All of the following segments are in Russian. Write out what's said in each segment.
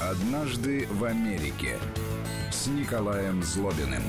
«Однажды в Америке» с Николаем Злобиным.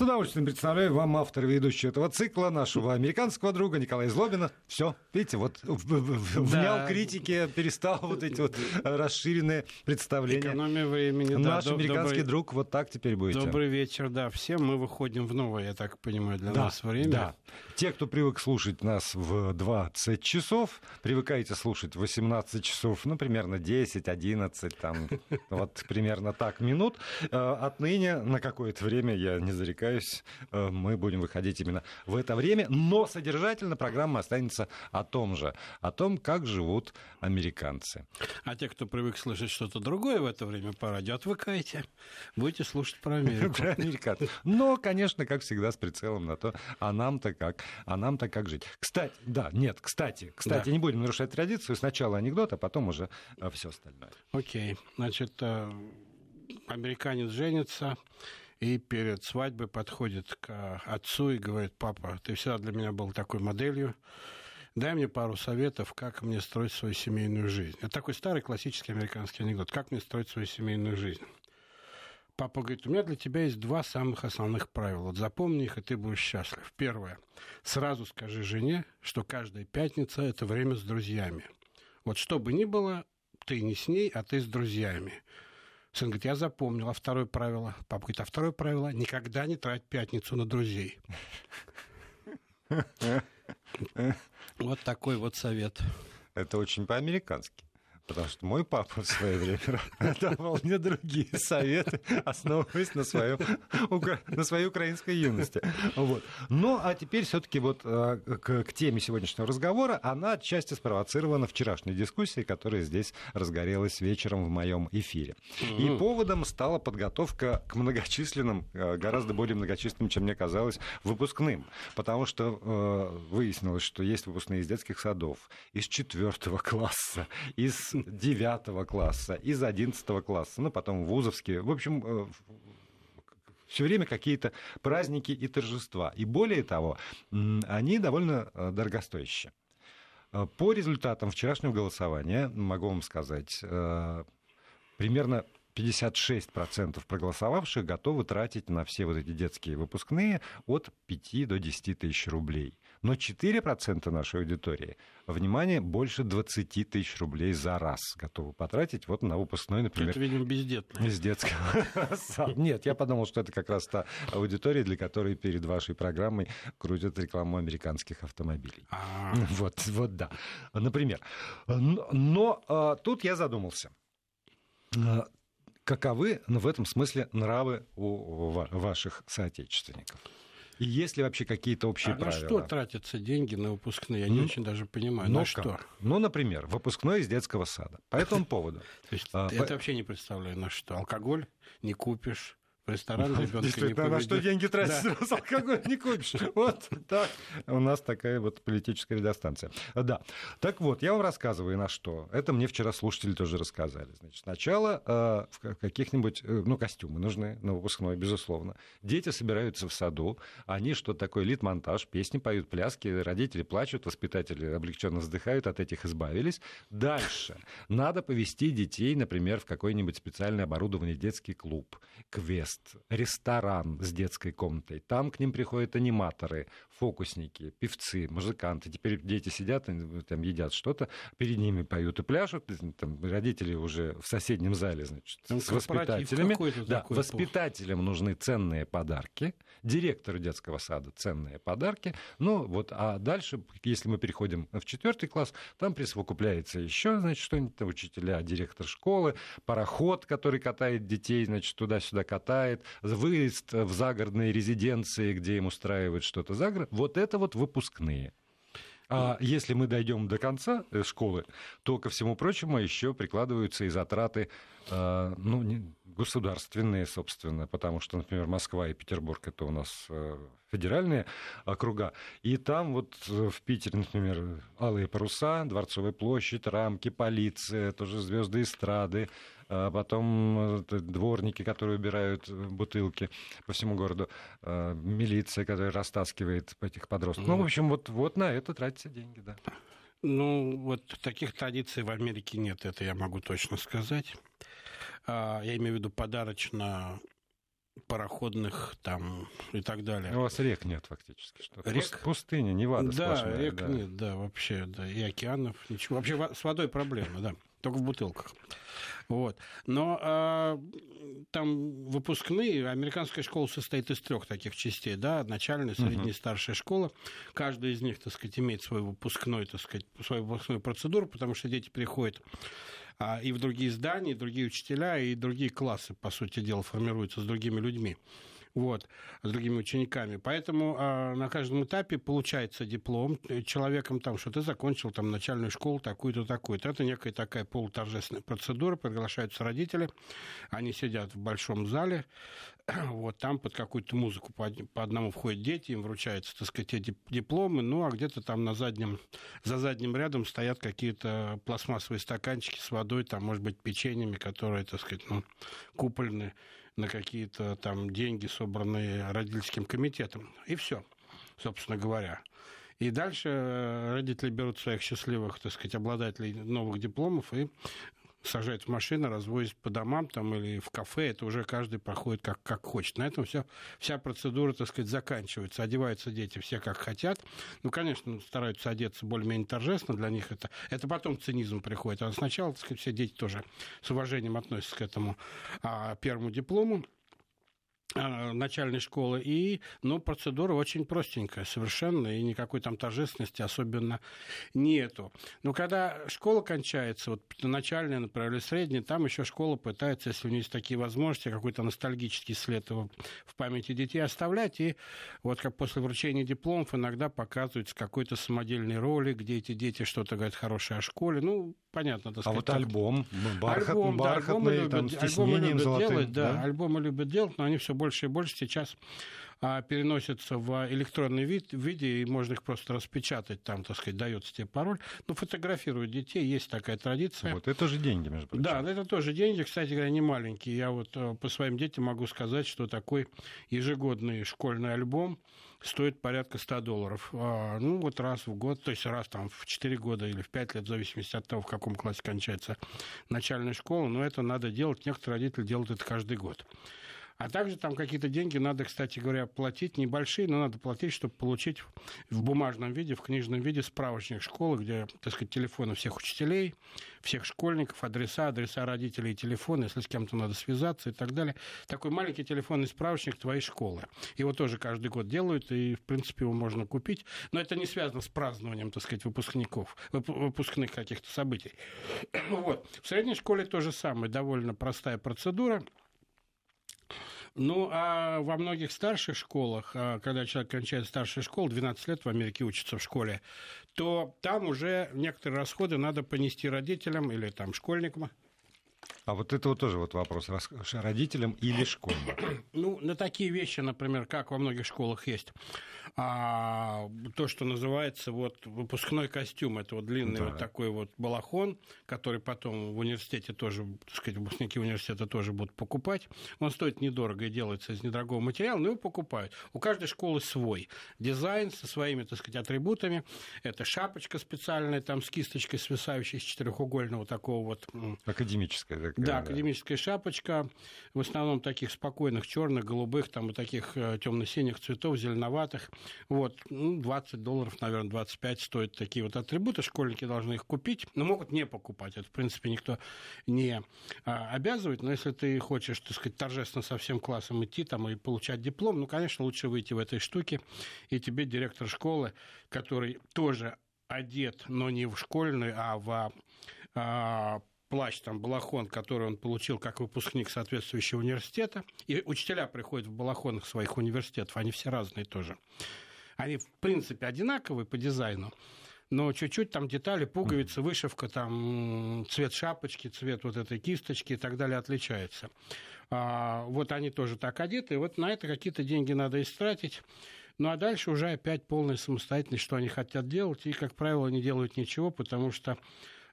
С удовольствием представляю вам автор и ведущий этого цикла, нашего американского друга Николая Злобина. Все, видите, вот внял да. критике, перестал вот эти вот расширенные представления. Экономия времени. Наш да, американский добрый, друг, вот так теперь будете. Добрый вечер, да, всем. Мы выходим в новое, я так понимаю, для да, нас время. Да. Те, кто привык слушать нас в 20 часов, привыкаете слушать в 18 часов, ну, примерно 10, 11, там, вот примерно так минут. Э, отныне на какое-то время, я не зарекаюсь, удивляюсь, э, мы будем выходить именно в это время, но содержательно программа останется о том же, о том, как живут американцы. А те, кто привык слышать что-то другое в это время по радио, отвыкайте, будете слушать про Америку. Про американцев. Но, конечно, как всегда, с прицелом на то, а нам-то как, а нам-то как жить. Кстати, да, нет, кстати, кстати, да. не будем нарушать традицию, сначала анекдот, а потом уже э, все остальное. Окей, значит, э, американец женится, и перед свадьбой подходит к отцу и говорит, папа, ты всегда для меня был такой моделью, дай мне пару советов, как мне строить свою семейную жизнь. Это такой старый классический американский анекдот. Как мне строить свою семейную жизнь? Папа говорит, у меня для тебя есть два самых основных правила. Вот запомни их, и ты будешь счастлив. Первое. Сразу скажи жене, что каждая пятница – это время с друзьями. Вот что бы ни было, ты не с ней, а ты с друзьями. Сын говорит, я запомнил. А второе правило? Папа говорит, а второе правило? Никогда не трать пятницу на друзей. Вот такой вот совет. Это очень по-американски. Потому что мой папа в свое время давал мне другие советы, основываясь на, своем, на своей украинской юности. Вот. Ну, а теперь все-таки вот э, к, к теме сегодняшнего разговора, она отчасти спровоцирована вчерашней дискуссией, которая здесь разгорелась вечером в моем эфире. И поводом стала подготовка к многочисленным, э, гораздо более многочисленным, чем мне казалось, выпускным. Потому что э, выяснилось, что есть выпускные из детских садов, из четвертого класса, из 9 класса, из 11 класса, ну, потом вузовские. В общем, э, все время какие-то праздники и торжества. И более того, они довольно э, дорогостоящие. Э, по результатам вчерашнего голосования, могу вам сказать, примерно 56% проголосовавших готовы тратить на все вот эти детские выпускные от 5 до 10 тысяч рублей. Но 4% нашей аудитории, внимание, больше 20 тысяч рублей за раз готовы потратить вот на выпускной, например. Это, видимо, бездетные. Из детского. Нет, я подумал, что это как раз та аудитория, для которой перед вашей программой крутят рекламу американских автомобилей. А. Вот, вот да. Например. Но а, тут я задумался а, каковы в этом смысле нравы у ваших соотечественников? Есть ли вообще какие-то общие а правила? На что тратятся деньги на выпускные? Я не очень даже понимаю. Ну, на что? Ну, например, выпускной из детского сада. По этому поводу. А, это вообще не представляю, на что. Алкоголь не купишь, в ресторан ребенка не поведет. На что деньги тратить, раз алкоголь не купишь. Вот так. У нас такая вот политическая радиостанция. Да. Так вот, я вам рассказываю, на что. Это мне вчера слушатели тоже рассказали. Значит, сначала э, в каких-нибудь, э, ну, костюмы нужны на выпускной, безусловно. Дети собираются в саду, они что такое, лид-монтаж, песни поют, пляски, родители плачут, воспитатели облегченно вздыхают, от этих избавились. Дальше. Надо повести детей, например, в какой-нибудь специально оборудованный детский клуб, квест, есть ресторан с детской комнатой. Там к ним приходят аниматоры, фокусники, певцы, музыканты. Теперь дети сидят, там едят что-то, перед ними поют и пляшут. Там родители уже в соседнем зале, значит, там с воспитателями. Да, воспитателям нужны ценные подарки, директору детского сада ценные подарки. Ну вот, а дальше, если мы переходим в четвертый класс, там присовокупляется еще, значит, что-нибудь, учителя, директор школы, пароход, который катает детей, значит, туда-сюда катает, бывает выезд в загородные резиденции, где им устраивают что-то за город. Вот это вот выпускные. А если мы дойдем до конца э, школы, то, ко всему прочему, еще прикладываются и затраты э, ну, государственные, собственно, потому что, например, Москва и Петербург это у нас э, федеральные округа, и там вот в Питере, например, алые паруса, Дворцовая площадь, рамки, полиция, тоже звезды эстрады, а потом э, дворники, которые убирают э, бутылки по всему городу, э, милиция, которая растаскивает этих подростков. Ну, в общем, вот, вот на это тратятся деньги, да. Ну, вот таких традиций в Америке нет, это я могу точно сказать. А, я имею в виду подарочно пароходных там и так далее. У вас рек нет фактически. Что рек? Пустыня, Невада Да, сплошная, рек да. нет, да, вообще, да, и океанов, ничего. Вообще с водой проблема, да, только в бутылках. Вот. Но а, там выпускные, американская школа состоит из трех таких частей, да, начальная, средняя, старшая школа. Каждая из них, так сказать, имеет свой выпускной, так сказать, свою выпускную процедуру, потому что дети приходят а, и в другие здания, и другие учителя, и другие классы, по сути дела, формируются с другими людьми вот, с другими учениками. Поэтому э, на каждом этапе получается диплом человеком, там, что ты закончил там, начальную школу такую-то, такую-то. Это некая такая полуторжественная процедура, приглашаются родители, они сидят в большом зале, вот там под какую-то музыку по, по одному входят дети, им вручаются, так сказать, эти дипломы, ну, а где-то там на заднем, за задним рядом стоят какие-то пластмассовые стаканчики с водой, там, может быть, печеньями, которые, так сказать, ну, купольные на какие-то там деньги, собранные родительским комитетом. И все, собственно говоря. И дальше э, родители берут своих счастливых, так сказать, обладателей новых дипломов и сажают в машину, развозят по домам там, или в кафе, это уже каждый проходит как, как хочет. На этом все, вся процедура, так сказать, заканчивается. Одеваются дети все как хотят. Ну, конечно, стараются одеться более-менее торжественно, для них это, это потом цинизм приходит. А сначала, так сказать, все дети тоже с уважением относятся к этому а, первому диплому. А, начальной школы. И, ну, процедура очень простенькая совершенно, и никакой там торжественности особенно нету. Но когда школа кончается, вот начальная, например, или средняя, там еще школа пытается, если у нее есть такие возможности, какой-то ностальгический след его в памяти детей оставлять. И вот как после вручения дипломов иногда показывается какой-то самодельный ролик, где эти дети что-то говорят хорошее о школе. Ну, понятно, так сказать. А вот альбом, бархат, альбом, бархатный, альбомы там, с альбомы любят делать, да, да, альбомы любят делать, но они все больше и больше сейчас а, переносятся в электронный вид, виде, и можно их просто распечатать, там, так сказать, дается тебе пароль. Ну, фотографируют детей, есть такая традиция. Вот это же деньги, между прочим. Да, это тоже деньги, кстати говоря, не маленькие. Я вот э, по своим детям могу сказать, что такой ежегодный школьный альбом стоит порядка 100 долларов. А, ну, вот раз в год, то есть раз там в 4 года или в 5 лет, в зависимости от того, в каком классе кончается начальная школа, но это надо делать, некоторые родители делают это каждый год. А также там какие-то деньги надо, кстати говоря, платить, небольшие, но надо платить, чтобы получить в бумажном виде, в книжном виде справочник школы, где, так сказать, телефоны всех учителей, всех школьников, адреса, адреса родителей телефоны, если с кем-то надо связаться и так далее. Такой маленький телефонный справочник твоей школы. Его тоже каждый год делают, и, в принципе, его можно купить. Но это не связано с празднованием, так сказать, выпускников, выпускных каких-то событий. Вот. В средней школе то же самое, довольно простая процедура. Ну, а во многих старших школах, а, когда человек кончает старшую школу, 12 лет в Америке учится в школе, то там уже некоторые расходы надо понести родителям или там школьникам. А вот это вот тоже вот вопрос, родителям или школьникам? Ну, на такие вещи, например, как во многих школах есть а, то, что называется вот выпускной костюм. Это вот длинный да. вот такой вот балахон, который потом в университете тоже, так сказать, выпускники университета тоже будут покупать. Он стоит недорого и делается из недорогого материала, но его покупают. У каждой школы свой дизайн со своими, так сказать, атрибутами. Это шапочка специальная, там с кисточкой свисающей с четырехугольного такого вот... Академическая такая. Да, академическая да. шапочка. В основном таких спокойных, черных, голубых, там и таких э, темно-синих цветов, зеленоватых. Вот, ну, 20 долларов, наверное, 25 стоят такие вот атрибуты. Школьники должны их купить, но могут не покупать. Это, в принципе, никто не а, обязывает. Но если ты хочешь, так сказать, торжественно со всем классом идти там и получать диплом, ну, конечно, лучше выйти в этой штуке. И тебе директор школы, который тоже одет, но не в школьный, а в а, плащ, там, балахон, который он получил как выпускник соответствующего университета. И учителя приходят в балахонах своих университетов, они все разные тоже. Они, в принципе, одинаковые по дизайну, но чуть-чуть там детали, пуговицы, вышивка, там цвет шапочки, цвет вот этой кисточки и так далее отличается. А, вот они тоже так одеты, и вот на это какие-то деньги надо истратить. Ну а дальше уже опять полная самостоятельность, что они хотят делать, и, как правило, не делают ничего, потому что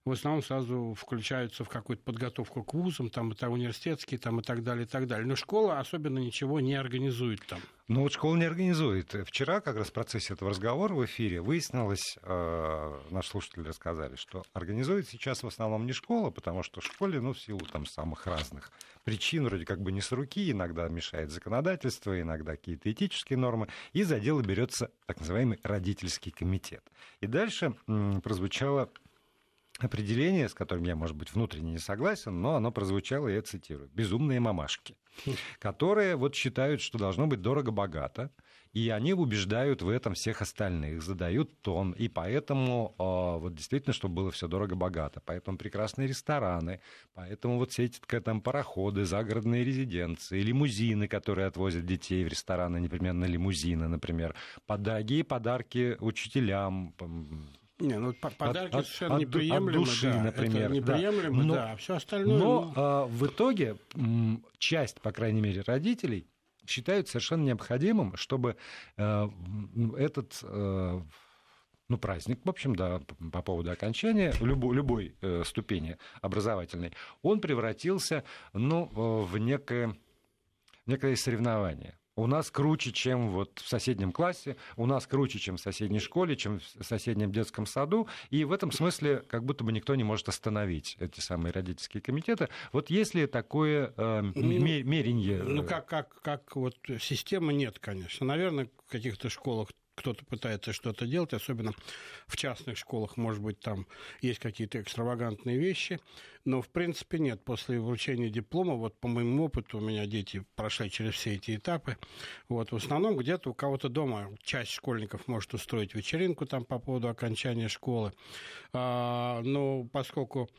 в основном сразу включаются в какую-то подготовку к вузам, там это университетские, там и так далее, и так далее. Но школа особенно ничего не организует там. Ну вот школа не организует. Вчера как раз в процессе этого разговора в эфире выяснилось, э, наши слушатели рассказали, что организует сейчас в основном не школа, потому что в школе, ну, в силу там самых разных причин, вроде как бы не с руки, иногда мешает законодательство, иногда какие-то этические нормы, и за дело берется так называемый родительский комитет. И дальше м, прозвучало определение, с которым я, может быть, внутренне не согласен, но оно прозвучало, я цитирую, «безумные мамашки», которые вот считают, что должно быть дорого-богато, и они убеждают в этом всех остальных, задают тон, и поэтому э, вот действительно, чтобы было все дорого-богато, поэтому прекрасные рестораны, поэтому вот все эти там пароходы, загородные резиденции, лимузины, которые отвозят детей в рестораны, непременно лимузины, например, дорогие подарки учителям, не, ну подарки от, совершенно от, неприемлемы. От души, да, например. Это неприемлемо, да. Но, да. Все остальное. Но ну... а, в итоге часть, по крайней мере, родителей считают совершенно необходимым, чтобы э, этот э, ну, праздник, в общем, да, по поводу окончания любой, любой э, ступени образовательной, он превратился, ну, э, в некое, некое соревнование у нас круче, чем вот в соседнем классе, у нас круче, чем в соседней школе, чем в соседнем детском саду. И в этом смысле как будто бы никто не может остановить эти самые родительские комитеты. Вот если такое э, ну, меренье... Ну, как, как, как вот системы нет, конечно. Наверное, в каких-то школах кто-то пытается что-то делать, особенно в частных школах, может быть, там есть какие-то экстравагантные вещи, но, в принципе, нет. После вручения диплома, вот по моему опыту, у меня дети прошли через все эти этапы, вот, в основном где-то у кого-то дома часть школьников может устроить вечеринку там по поводу окончания школы, а, но поскольку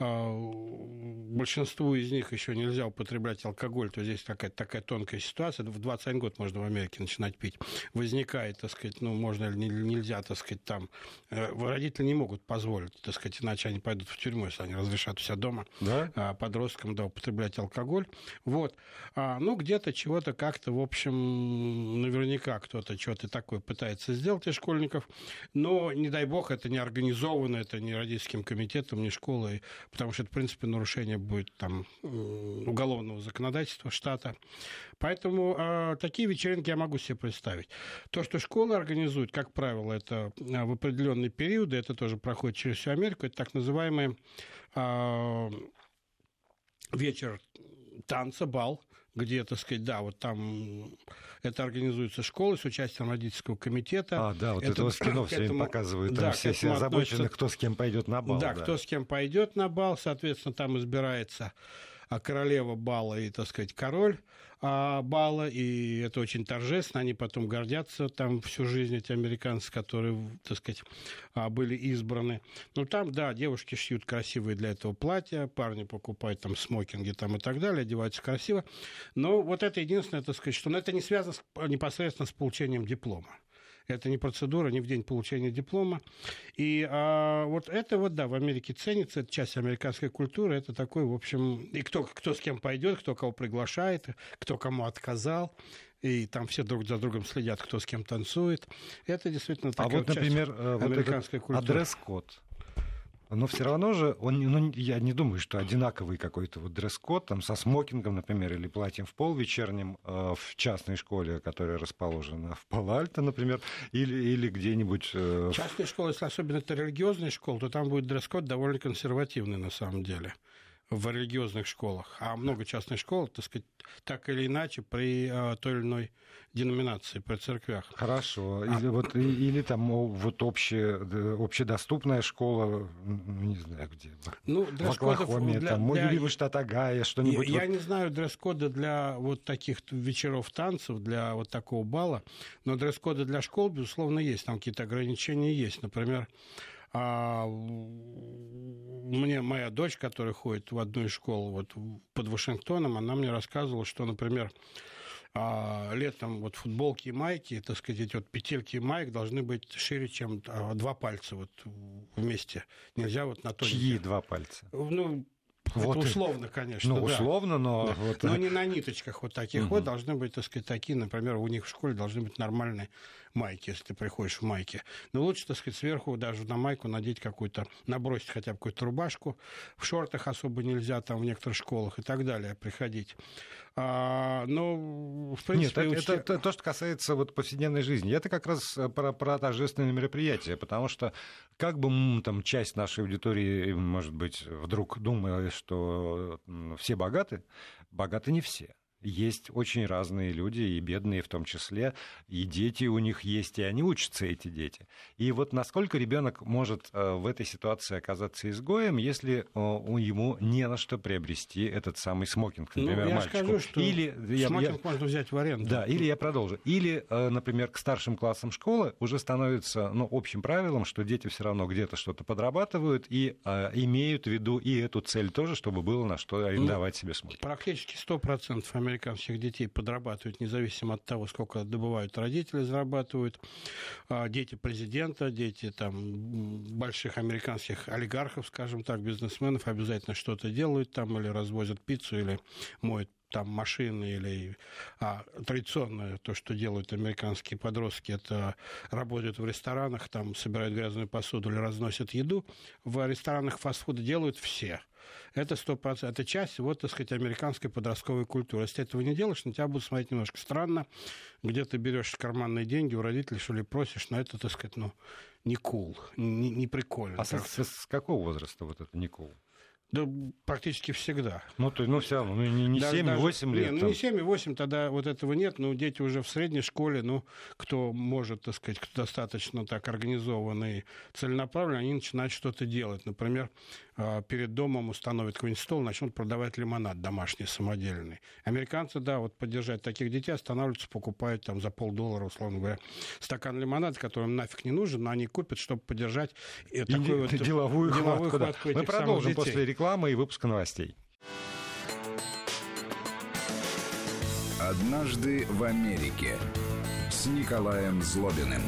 большинству из них еще нельзя употреблять алкоголь, то здесь такая, такая тонкая ситуация. В 21 год можно в Америке начинать пить. Возникает, так сказать, ну, можно или нельзя, так сказать, там. Э, родители не могут позволить, так сказать, иначе они пойдут в тюрьму, если они разрешат у себя дома да? А, подросткам да, употреблять алкоголь. Вот. А, ну, где-то чего-то как-то, в общем, наверняка кто-то что-то такое пытается сделать из школьников, но, не дай бог, это не организовано, это не родительским комитетом, не школой, потому что это, в принципе, нарушение будет там уголовного законодательства штата. Поэтому э, такие вечеринки я могу себе представить. То, что школы организуют, как правило, это а, в определенные периоды, это тоже проходит через всю Америку, это так называемый э, вечер танца, бал, где, так сказать, да, вот там это организуется школы с участием родительского комитета. А, да, вот это, это в кино все время показывают, там да, все, все озабочены, кто с кем пойдет на бал. Да, да, кто с кем пойдет на бал, соответственно, там избирается королева бала и, так сказать, король а, бала, и это очень торжественно, они потом гордятся там всю жизнь, эти американцы, которые, так сказать, а, были избраны. Ну, там, да, девушки шьют красивые для этого платья, парни покупают там смокинги там и так далее, одеваются красиво, но вот это единственное, так сказать, что но это не связано с, непосредственно с получением диплома. Это не процедура, не в день получения диплома. И а, вот это вот, да, в Америке ценится, это часть американской культуры, это такой, в общем, и кто, кто с кем пойдет, кто кого приглашает, кто кому отказал и там все друг за другом следят, кто с кем танцует. Это действительно такая а вот, например, э, вот американской культуры. А дресс-код? Но все равно же, он, ну, я не думаю, что одинаковый какой-то вот дресс-код, там, со смокингом, например, или платьем в пол вечерним э, в частной школе, которая расположена в Палальто, например, или, или где-нибудь... Э... Частная школа, если особенно это религиозная школа, то там будет дресс-код довольно консервативный на самом деле в религиозных школах, а много частных школ, так сказать, так или иначе при а, той или иной деноминации, при церквях. Хорошо. А... Или, вот, или там вот общая, общедоступная школа, не знаю где, ну, в Оклахоме, для, там, для... любимый штат Агая, что-нибудь. Я, вот... я не знаю дресс-кода для вот таких вечеров танцев, для вот такого бала, но дресс-коды для школ, безусловно, есть. Там какие-то ограничения есть. Например, а мне моя дочь, которая ходит в одну из школ вот под Вашингтоном, она мне рассказывала, что, например, а летом вот футболки и майки, так сказать, эти вот петельки и майк должны быть шире, чем а, два пальца вот вместе. Нельзя вот на то. Чьи два пальца? Ну, Вот Это условно, конечно. Ну, да. условно, но... Да. Вот... Но не на ниточках вот таких угу. вот должны быть, так сказать, такие, например, у них в школе должны быть нормальные майки, если ты приходишь в майке. Но лучше, так сказать, сверху даже на майку надеть какую-то, набросить хотя бы какую-то рубашку. В шортах особо нельзя там в некоторых школах и так далее приходить. А, но, в принципе... Нет, это, это, это то, что касается вот повседневной жизни. Это как раз э, про, про торжественные мероприятия, потому что как бы там часть нашей аудитории, может быть, вдруг думала, что все богаты, богаты не все есть очень разные люди, и бедные в том числе, и дети у них есть, и они учатся, эти дети. И вот насколько ребенок может э, в этой ситуации оказаться изгоем, если э, ему не на что приобрести этот самый смокинг, ну, например, ну, я мальчику. скажу, что или, смокинг я, можно взять в аренду. Да, или я продолжу. Или, э, например, к старшим классам школы уже становится ну, общим правилом, что дети все равно где-то что-то подрабатывают и э, имеют в виду и эту цель тоже, чтобы было на что арендовать ну, себе смокинг. Практически 100% американских детей подрабатывают, независимо от того, сколько добывают родители, зарабатывают. А, дети президента, дети там, больших американских олигархов, скажем так, бизнесменов обязательно что-то делают там, или развозят пиццу, или моют там машины или а, традиционно то, что делают американские подростки, это работают в ресторанах, там собирают грязную посуду или разносят еду. В ресторанах фастфуда делают все. Это 100%. Это часть, вот, так сказать, американской подростковой культуры. Если ты этого не делаешь, на тебя будут смотреть немножко странно. Где ты берешь карманные деньги у родителей, что ли, просишь, но это, так сказать, ну, не кул, cool, не, не прикольно. А с, с, с какого возраста вот это не кул? Cool? Да практически всегда. Ну, то, ну все равно, ну, не, не 7-8 лет. Не, ну, не 7-8, тогда вот этого нет. Но дети уже в средней школе, ну, кто может, так сказать, кто достаточно так организованный, целенаправленно, они начинают что-то делать. Например, перед домом установят какой-нибудь стол, начнут продавать лимонад домашний, самодельный. Американцы, да, вот поддержать таких детей, останавливаются, покупают там за полдоллара, условно говоря, стакан лимонада, который им нафиг не нужен, но они купят, чтобы поддержать и такую вот деловую, деловую хватку. хватку Мы продолжим после рекламы и выпуска новостей. Однажды в Америке с Николаем Злобиным.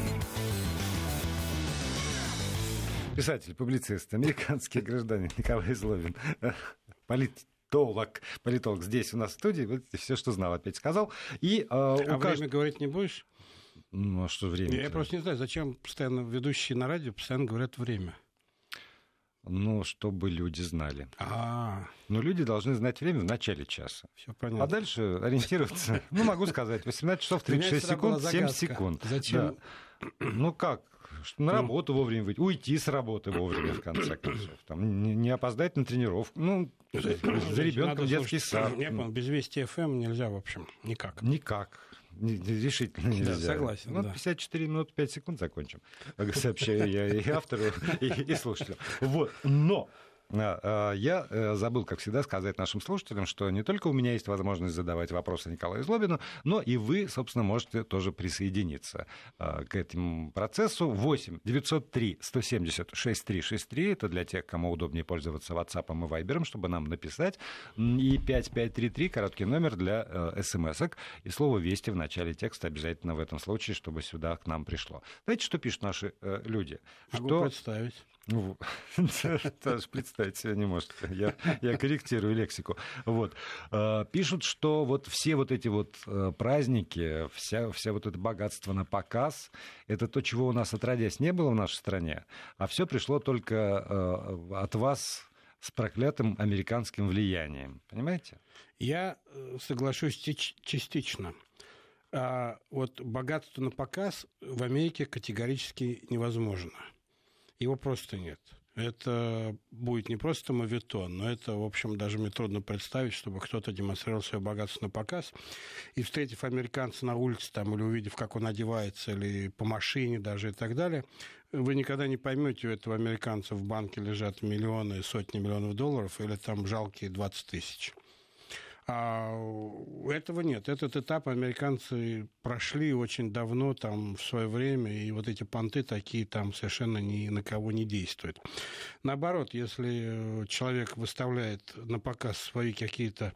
Писатель, публицист, американский гражданин Николай Злобин. Политолог, политолог здесь у нас в студии. Вот все, что знал, опять сказал. И, э, а время кажд... говорить не будешь? Ну, а что время? Я просто не знаю, зачем постоянно ведущие на радио постоянно говорят время. Ну, чтобы люди знали. А. Но люди должны знать время в начале часа. Все понятно. А дальше ориентироваться. Ну, могу сказать, 18 часов 36 секунд, 7 секунд. Зачем? Ну как? На работу вовремя выйти, уйти с работы вовремя, в конце концов. Там, не, не опоздать на тренировку. Ну, за ребенком детский сад. Я понял, без вести ФМ нельзя, в общем, никак. Никак решительно нельзя. Да, согласен. Ну, да. 54 минут 5 секунд закончим. Сообщаю я и автору, и, и слушателю. Вот. Но я э, забыл, как всегда, сказать нашим слушателям, что не только у меня есть возможность задавать вопросы Николаю Злобину, но и вы, собственно, можете тоже присоединиться а, к этому процессу. 8 903 170 6363 это для тех, кому удобнее пользоваться WhatsApp и Viber, чтобы нам написать. И 5533 короткий номер для э, смс-ок. И слово «Вести» в начале текста обязательно в этом случае, чтобы сюда к нам пришло. Знаете, что пишут наши э, люди? Могу что... представить. Ну, даже представить себе не может. Я, я корректирую лексику. Вот. А, пишут, что вот все вот эти вот э, праздники, вся, вся вот это богатство на показ, это то, чего у нас отродясь не было в нашей стране, а все пришло только э, от вас с проклятым американским влиянием. Понимаете? Я э, соглашусь частично. А вот богатство на показ в Америке категорически невозможно. Его просто нет. Это будет не просто мавитон, но это, в общем, даже мне трудно представить, чтобы кто-то демонстрировал свое богатство на показ. И встретив американца на улице там, или увидев, как он одевается, или по машине даже и так далее, вы никогда не поймете, у этого американца в банке лежат миллионы, сотни миллионов долларов, или там жалкие 20 тысяч. А этого нет. Этот этап американцы прошли очень давно, там, в свое время, и вот эти понты такие там совершенно ни на кого не действуют. Наоборот, если человек выставляет на показ свои какие-то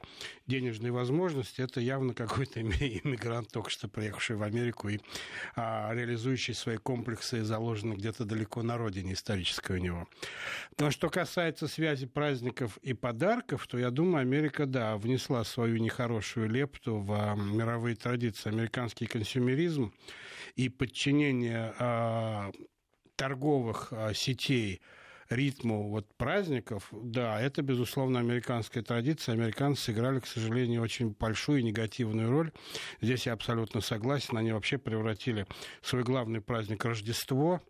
денежные возможности, это явно какой-то иммигрант, только что приехавший в Америку и а, реализующий свои комплексы, заложенные где-то далеко на родине исторической у него. Но что касается связи праздников и подарков, то я думаю, Америка, да, внесла свою нехорошую лепту в а, мировые традиции. Американский консюмеризм и подчинение а, торговых а, сетей ритму вот праздников, да, это, безусловно, американская традиция. Американцы сыграли, к сожалению, очень большую и негативную роль. Здесь я абсолютно согласен. Они вообще превратили свой главный праздник Рождество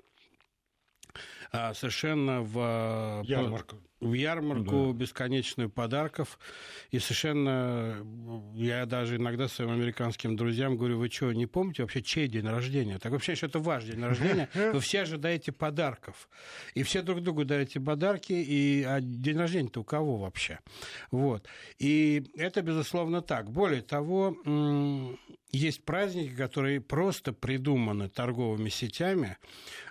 совершенно в... Ярмарку в ярмарку да. бесконечную подарков. И совершенно, я даже иногда своим американским друзьям говорю, вы что, не помните вообще, чей день рождения? Так вообще, что это ваш день рождения, вы все ожидаете подарков. И все друг другу даете подарки, и а день рождения-то у кого вообще? Вот. И это, безусловно, так. Более того, есть праздники, которые просто придуманы торговыми сетями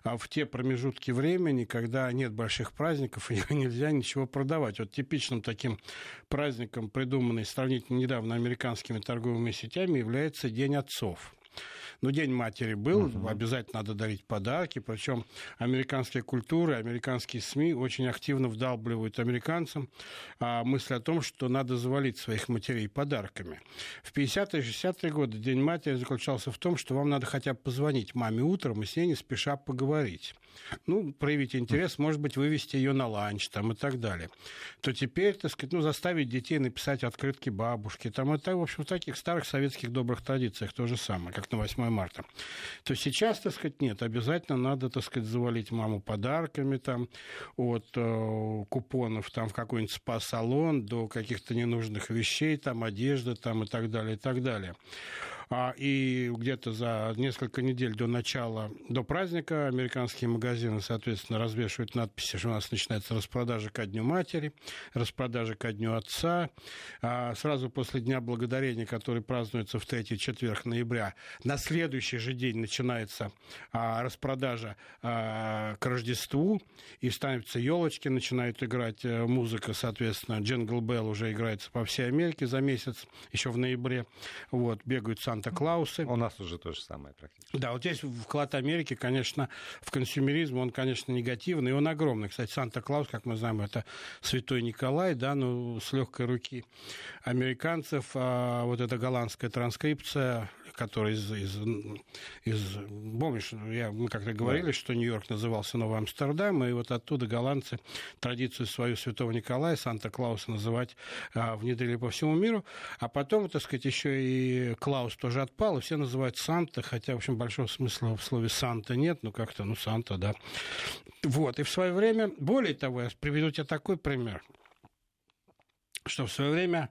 а в те промежутки времени, когда нет больших праздников, и нельзя ничего продавать. Вот типичным таким праздником, придуманный сравнительно недавно американскими торговыми сетями, является День отцов. Ну, День матери был, угу. обязательно надо дарить подарки. Причем американская культура, американские СМИ очень активно вдалбливают американцам а, мысль о том, что надо завалить своих матерей подарками. В 50-е 60-е годы День матери заключался в том, что вам надо хотя бы позвонить маме утром и с ней не спеша поговорить. Ну, проявить интерес, может быть, вывести ее на ланч там, и так далее. То теперь, так сказать, ну, заставить детей написать открытки бабушке. Там это, в общем, в таких старых советских добрых традициях то же самое, как на 8 марта. То сейчас, так сказать, нет, обязательно надо, так сказать, завалить маму подарками там от э, купонов там в какой-нибудь спа-салон до каких-то ненужных вещей, там одежды там и так далее, и так далее. А, и где-то за несколько недель до начала, до праздника американские магазины, соответственно, развешивают надписи, что у нас начинается распродажа ко Дню матери, распродажа ко Дню отца. А сразу после Дня Благодарения, который празднуется в третий четверг ноября, на следующий же день начинается а, распродажа к Рождеству, и ставятся елочки, начинает играть э, музыка, соответственно, Jingle Bells уже играется по всей Америке за месяц, еще в ноябре. Вот, бегают сам Санта-Клаусы. У нас уже то же самое практически. Да, вот здесь вклад Америки, конечно, в консюмеризм, он, конечно, негативный, и он огромный. Кстати, Санта-Клаус, как мы знаем, это святой Николай, да, ну, с легкой руки американцев. А вот эта голландская транскрипция который из, из, из помнишь, я, мы как-то говорили, да. что Нью-Йорк назывался Новый Амстердам, и вот оттуда голландцы традицию свою Святого Николая, Санта-Клауса называть а, внедрили по всему миру, а потом, так сказать, еще и Клаус тоже отпал, и все называют Санта, хотя, в общем, большого смысла в слове Санта нет, ну как-то, ну Санта, да. Вот, и в свое время, более того, я приведу тебе такой пример, что в свое время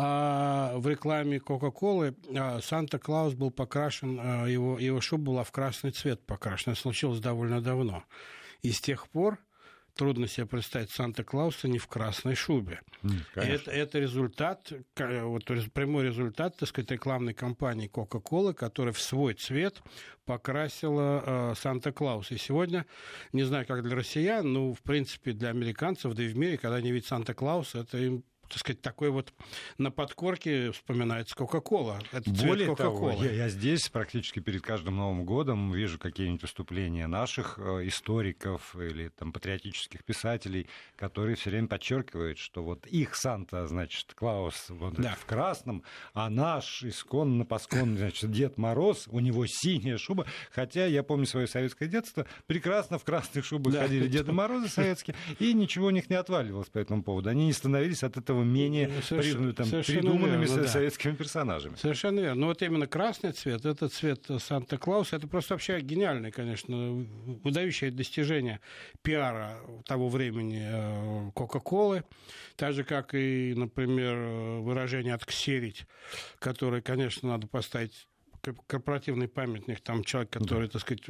а, в рекламе Кока-Колы а, Санта-Клаус был покрашен, а, его, его шуба была в красный цвет покрашена. Это случилось довольно давно. И с тех пор трудно себе представить Санта-Клауса не в красной шубе. это, это результат, вот, прямой результат, так сказать, рекламной кампании Coca-Cola, которая в свой цвет покрасила э, Санта-Клаус. И сегодня, не знаю, как для россиян, но, в принципе, для американцев, да и в мире, когда они видят Санта-Клауса, это им так сказать, такой вот на подкорке вспоминается Кока-Кола. Это Более того, я, я здесь практически перед каждым Новым годом вижу какие-нибудь выступления наших э, историков или там патриотических писателей, которые все время подчеркивают, что вот их Санта, значит, Клаус вот да. в красном, а наш исконно посконно, значит, Дед Мороз, у него синяя шуба. Хотя я помню свое советское детство, прекрасно в красных шубах да. ходили Деды Морозы советские, и ничего у них не отваливалось по этому поводу. Они не становились от этого менее ну, Соверш... там, придуманными верно, да. советскими персонажами. Совершенно верно. Но вот именно красный цвет, это цвет Санта-Клауса, это просто вообще гениальное, конечно, выдающее достижение пиара того времени э, Кока-Колы. Так же, как и, например, выражение «отксерить», которое, конечно, надо поставить корпоративный памятник, там человек, который, да. так сказать,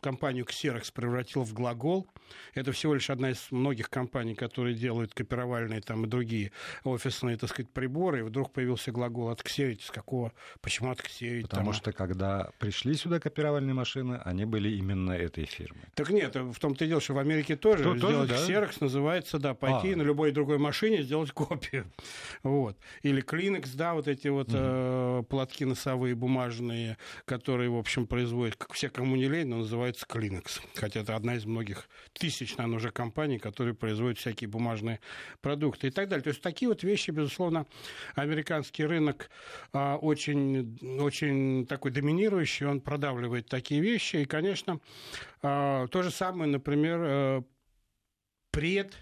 компанию Xerox превратил в глагол. Это всего лишь одна из многих компаний, которые делают копировальные там и другие офисные, так сказать, приборы. И вдруг появился глагол от Xerox. С какого? Почему от Xerox? Потому там... что когда пришли сюда копировальные машины, они были именно этой фирмы. Так нет, в том-то и дело, что в Америке тоже То, сделать тоже, да? Xerox называется, да, пойти а. на любой другой машине сделать копию. Вот. Или Kleenex, да, вот эти вот угу. э, платки носовые бумажные, которые, в общем, производят, как все, кому не лень, но называются Kleenex. Хотя это одна из многих тысяч, наверное, уже компаний, которые производят всякие бумажные продукты и так далее. То есть такие вот вещи, безусловно, американский рынок э, очень, очень такой доминирующий, он продавливает такие вещи. И, конечно, э, то же самое, например, э, пред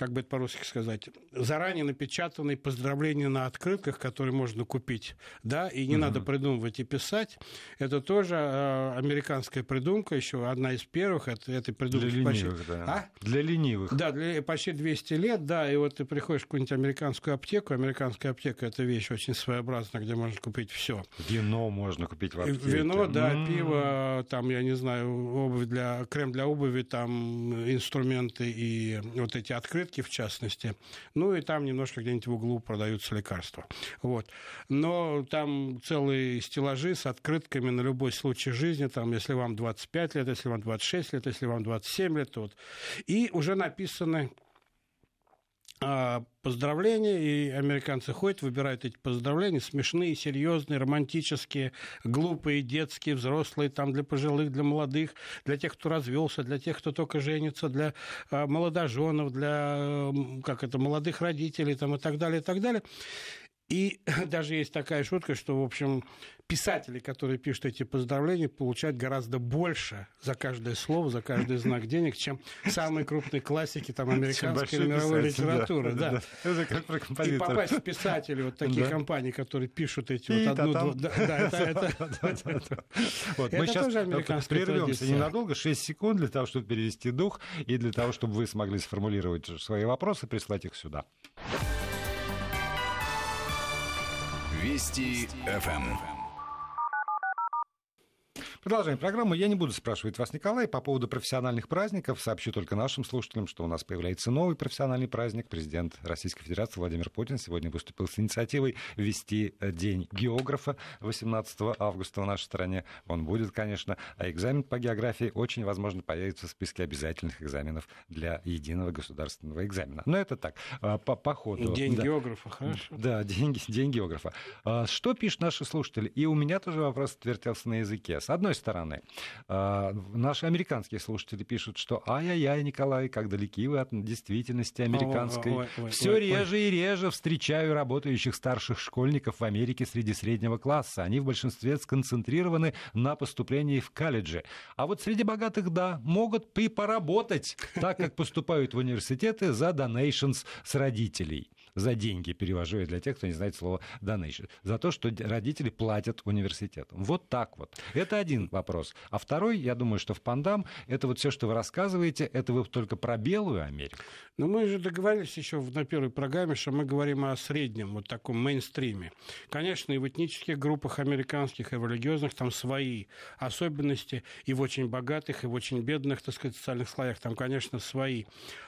как бы это по-русски сказать, заранее напечатанные поздравления на открытках, которые можно купить, да, и не угу. надо придумывать и писать. Это тоже э, американская придумка, еще одна из первых. Это, этой придумки для ленивых, почти... да. А? Для ленивых. Да, для почти 200 лет, да, и вот ты приходишь в какую-нибудь американскую аптеку, американская аптека – это вещь очень своеобразная, где можно купить все. Вино можно купить в аптеке. Вино, да, м-м-м. пиво, там, я не знаю, обувь для, крем для обуви, там, инструменты и вот эти открытки таблетки, в частности. Ну и там немножко где-нибудь в углу продаются лекарства. Вот. Но там целые стеллажи с открытками на любой случай жизни. Там, если вам 25 лет, если вам 26 лет, если вам 27 лет. Вот. И уже написаны поздравления, и американцы ходят, выбирают эти поздравления, смешные, серьезные, романтические, глупые, детские, взрослые, там для пожилых, для молодых, для тех, кто развелся, для тех, кто только женится, для а, молодоженов, для как это, молодых родителей там, и так далее, и так далее. И даже есть такая шутка, что, в общем, писатели, которые пишут эти поздравления, получают гораздо больше за каждое слово, за каждый знак денег, чем самые крупные классики там, американской мировой литературы. Да, да. Да. Это как про И попасть в писатели вот такие да. компании, которые пишут эти вот одну... Там... Да, это, это, вот, мы сейчас прервемся ненадолго, 6 секунд для того, чтобы перевести дух, и для того, чтобы вы смогли сформулировать свои вопросы, прислать их сюда. Вести ФМ. Продолжаем программу. Я не буду спрашивать вас, Николай, по поводу профессиональных праздников. Сообщу только нашим слушателям, что у нас появляется новый профессиональный праздник. Президент Российской Федерации Владимир Путин сегодня выступил с инициативой ввести День географа 18 августа в нашей стране. Он будет, конечно, а экзамен по географии очень возможно появится в списке обязательных экзаменов для единого государственного экзамена. Но это так, а, по, по ходу. День да. географа, хорошо. Да, день, день географа. А, что пишут наши слушатели? И у меня тоже вопрос отвертелся на языке. С одной одной стороны, а, наши американские слушатели пишут, что ай-яй-яй, Николай, как далеки вы от действительности американской. Все реже ой. и реже встречаю работающих старших школьников в Америке среди среднего класса. Они в большинстве сконцентрированы на поступлении в колледжи. А вот среди богатых, да, могут и поработать, так как поступают в университеты за donations с родителей за деньги, перевожу я для тех, кто не знает слово donation, за то, что родители платят университетам. Вот так вот. Это один вопрос. А второй, я думаю, что в Пандам, это вот все, что вы рассказываете, это вы только про белую Америку. Ну, мы же договорились еще на первой программе, что мы говорим о среднем, вот таком мейнстриме. Конечно, и в этнических группах американских, и в религиозных там свои особенности, и в очень богатых, и в очень бедных, так сказать, социальных слоях там, конечно, свои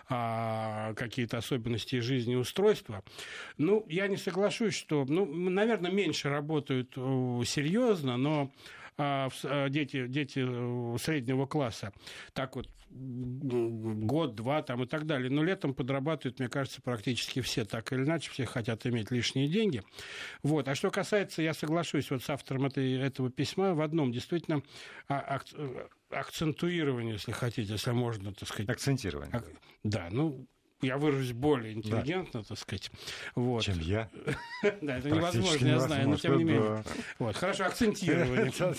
а, какие-то особенности жизни и устройства. Ну, я не соглашусь, что, ну, наверное, меньше работают серьезно, но а, а, дети, дети э, среднего класса, так вот год, два там и так далее. Но летом подрабатывают, мне кажется, практически все так или иначе, все хотят иметь лишние деньги. Вот. А что касается, я соглашусь вот с автором этой, этого письма в одном, действительно, а, э, акцентуирование, если хотите, если можно, так сказать. Акцентирование. Да, ну, я выражусь более интеллигентно, да. так сказать. Вот. Чем я. Да, это невозможно, я знаю, но тем не менее. Вот, хорошо, акцентирование.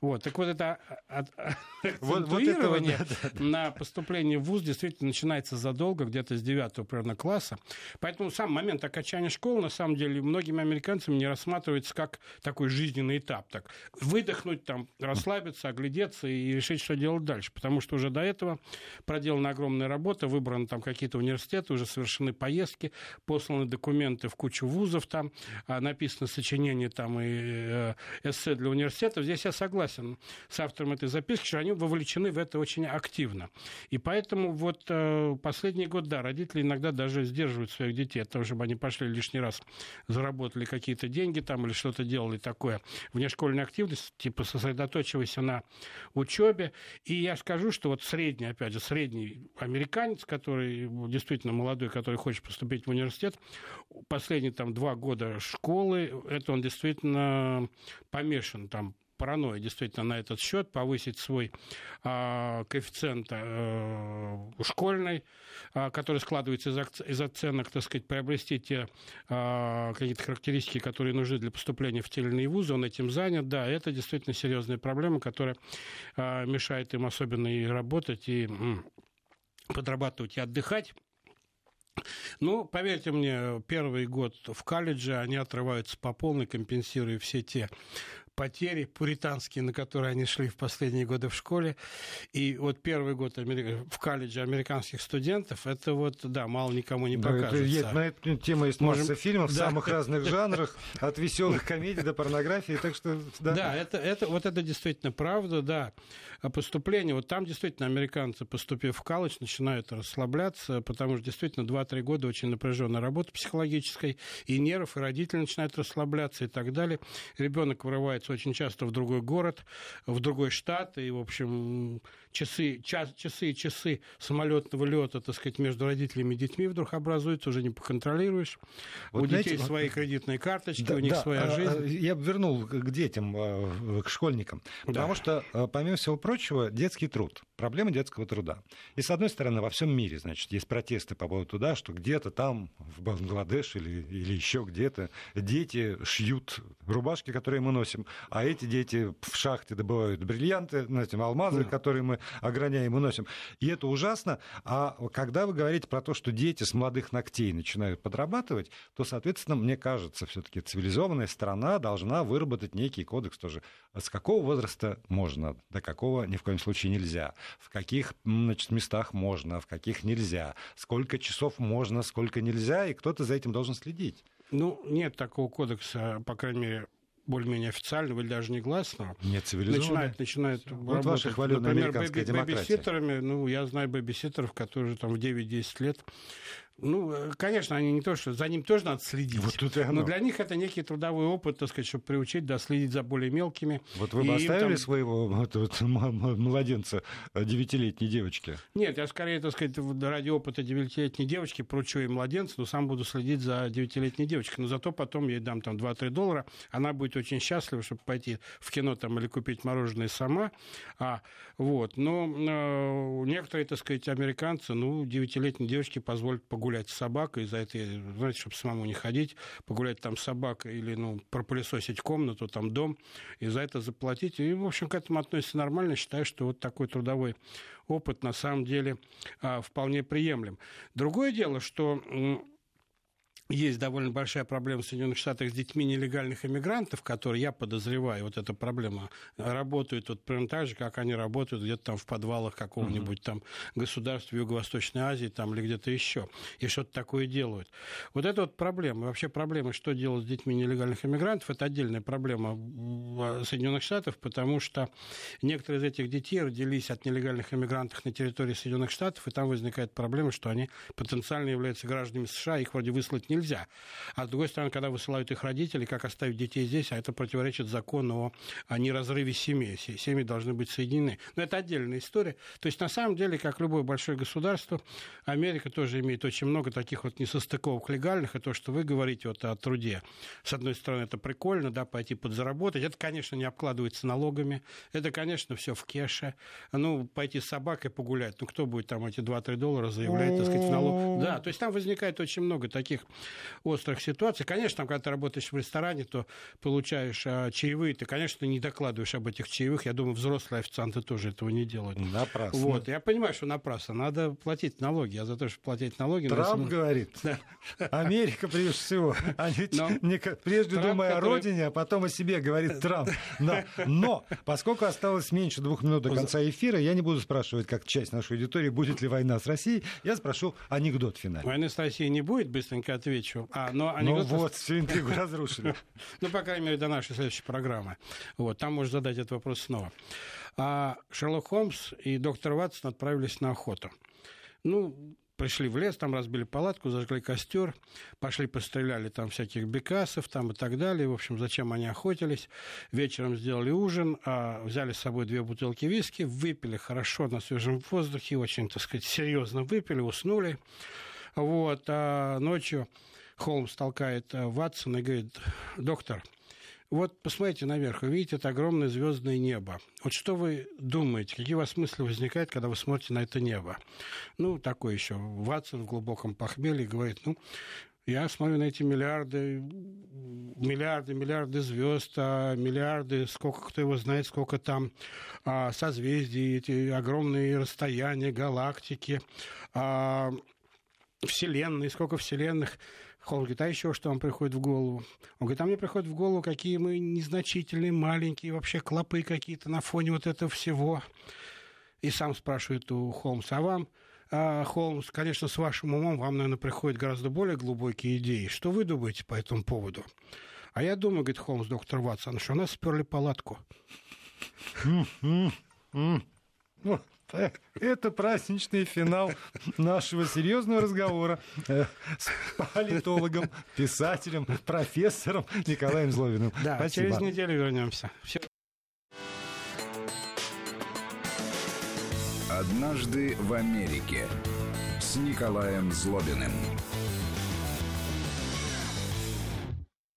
Вот, так вот это акцентуирование на поступление в ВУЗ действительно начинается задолго, где-то с 9 примерно класса. Поэтому сам момент окончания школы, на самом деле, многими американцами не рассматривается как такой жизненный этап. Так, выдохнуть, там, расслабиться, оглядеться и решить, что делать дальше. Потому что уже до этого проделана огромная работа, выбраны там какие-то университеты, уже совершены поездки, посланы документы в кучу вузов, там а, написано сочинение там и э, эссе для университетов. Здесь я согласен с автором этой записки, что они вовлечены в это очень активно. И поэтому вот э, последний год, да, родители иногда даже сдерживают своих детей от того, чтобы они пошли лишний раз заработали какие-то деньги там или что-то делали такое. Внешкольная активность, типа сосредоточивайся на учебе. И я скажу, что вот средний, опять же, средний американец, который действительно молодой, который хочет поступить в университет, последние там два года школы, это он действительно помешан там паранойя действительно на этот счет, повысить свой а, коэффициент а, школьный, а, который складывается из, из оценок, так сказать, приобрести те а, какие-то характеристики, которые нужны для поступления в те или иные вузы, он этим занят, да, это действительно серьезная проблема, которая а, мешает им особенно и работать, и подрабатывать, и отдыхать. Ну, поверьте мне, первый год в колледже они отрываются по полной, компенсируя все те потери пуританские, на которые они шли в последние годы в школе. И вот первый год в колледже американских студентов, это вот, да, мало никому не покажется. Да, это, на эту тему есть Можем... масса фильмов да. в самых разных жанрах, от веселых комедий до порнографии, так что... Да, да это, это, вот это действительно правда, да. А поступление, вот там действительно американцы, поступив в колледж, начинают расслабляться, потому что действительно 2-3 года очень напряженная работа психологической, и нервов, и родители начинают расслабляться и так далее. Ребенок вырывается очень часто в другой город, в другой штат, и, в общем, часы, час, часы и часы самолетного лета, так сказать, между родителями и детьми вдруг образуются, уже не поконтролируешь. Вот, у знаете, детей вот, свои кредитные карточки, да, у них да, своя а, жизнь. Я бы вернул к детям, а, к школьникам, потому да. что, а, помимо всего прочего, детский труд, проблема детского труда. И, с одной стороны, во всем мире, значит, есть протесты по поводу туда, что где-то там, в Бангладеш или, или еще где-то, дети шьют рубашки, которые мы носим, а эти дети в шахте добывают бриллианты, знаете, алмазы, да. которые мы ограняем и носим. И это ужасно. А когда вы говорите про то, что дети с молодых ногтей начинают подрабатывать, то, соответственно, мне кажется, все-таки цивилизованная страна должна выработать некий кодекс тоже. С какого возраста можно, до какого ни в коем случае нельзя, в каких значит, местах можно, в каких нельзя, сколько часов можно, сколько нельзя, и кто-то за этим должен следить. Ну, нет такого кодекса, по крайней мере, более-менее официального или даже негласного. Цивилизованного. Начинают, начинают вот работать, ваша хваленая например, бэби, бэбиситерами. Ну, я знаю бэбиситеров, которые там в 9-10 лет ну, э, конечно, они не то, что за ним тоже надо следить. Вот тут и оно. Но для них это некий трудовой опыт, так сказать, чтобы приучить, да, следить за более мелкими. Вот вы бы оставили там... своего вот, вот, младенца э, девятилетней девочки? Нет, я скорее, так сказать, ради опыта девятилетней девочки поручу ей младенца, но сам буду следить за девятилетней девочкой. Но зато потом ей дам там 2-3 доллара, она будет очень счастлива, чтобы пойти в кино там или купить мороженое сама. А, вот. Но э, некоторые, так сказать, американцы, ну, девятилетней девочке позволят погулять погулять с собакой, за это, знаете, чтобы самому не ходить, погулять там с собакой или, ну, пропылесосить комнату, там дом, и за это заплатить. И, в общем, к этому относится нормально. Считаю, что вот такой трудовой опыт на самом деле а, вполне приемлем. Другое дело, что есть довольно большая проблема в Соединенных Штатах с детьми нелегальных иммигрантов, которые, я подозреваю, вот эта проблема, работают вот прям так же, как они работают где-то там в подвалах какого-нибудь там государства в Юго-Восточной Азии там, или где-то еще, и что-то такое делают. Вот это вот проблема. Вообще проблема, что делать с детьми нелегальных иммигрантов, это отдельная проблема Соединенных Штатов, потому что некоторые из этих детей родились от нелегальных иммигрантов на территории Соединенных Штатов, и там возникает проблема, что они потенциально являются гражданами США, их вроде выслать не нельзя. А с другой стороны, когда высылают их родители, как оставить детей здесь, а это противоречит закону о неразрыве семьи. Семьи должны быть соединены. Но это отдельная история. То есть, на самом деле, как любое большое государство, Америка тоже имеет очень много таких вот несостыковок легальных, и то, что вы говорите вот о труде. С одной стороны, это прикольно, да, пойти подзаработать. Это, конечно, не обкладывается налогами. Это, конечно, все в кеше. Ну, пойти с собакой погулять. Ну, кто будет там эти 2-3 доллара заявлять, так сказать, в налог? Да, то есть там возникает очень много таких острых ситуаций. Конечно, там, когда ты работаешь в ресторане, то получаешь а, чаевые, ты, конечно, не докладываешь об этих чаевых. Я думаю, взрослые официанты тоже этого не делают. Напрасно. Вот, я понимаю, что напрасно. Надо платить налоги. Я за то, чтобы платить налоги. Трамп но... говорит, Америка прежде всего. Они, но... не, прежде Трамп, думая который... о родине, а потом о себе, говорит Трамп. Но, но поскольку осталось меньше двух минут до конца эфира, я не буду спрашивать, как часть нашей аудитории, будет ли война с Россией. Я спрошу анекдот финальный. Войны с Россией не будет, быстренько отвечу. А, но ну анекдот... Ну вот, всю интригу разрушили. Ну, по крайней мере, до нашей следующей программы. Вот, там можно задать этот вопрос снова. А Шерлок Холмс и доктор Ватсон отправились на охоту. Ну, пришли в лес, там разбили палатку, зажгли костер, пошли постреляли там всяких бекасов там и так далее. В общем, зачем они охотились. Вечером сделали ужин, а взяли с собой две бутылки виски, выпили хорошо на свежем воздухе, очень, так сказать, серьезно выпили, уснули. Вот, а ночью Холмс толкает э, Ватсона и говорит, доктор, вот посмотрите наверх, вы видите это огромное звездное небо. Вот что вы думаете, какие у вас мысли возникают, когда вы смотрите на это небо? Ну, такой еще Ватсон в глубоком похмелье говорит, ну, я смотрю на эти миллиарды, миллиарды, миллиарды звезд, а миллиарды, сколько кто его знает, сколько там а, созвездий, эти огромные расстояния, галактики, а, вселенные, сколько вселенных. Он говорит, а еще что вам приходит в голову? Он говорит, а мне приходит в голову, какие мы незначительные, маленькие, вообще клопы какие-то на фоне вот этого всего. И сам спрашивает у Холмса, а вам, а, Холмс, конечно, с вашим умом вам, наверное, приходят гораздо более глубокие идеи. Что вы думаете по этому поводу? А я думаю, говорит Холмс, доктор Ватсон, что у нас сперли палатку. Ну, это праздничный финал нашего серьезного разговора э, с политологом, писателем, профессором Николаем Зловиным. Да, Спасибо. через неделю вернемся. Все. Однажды в Америке с Николаем Злобиным.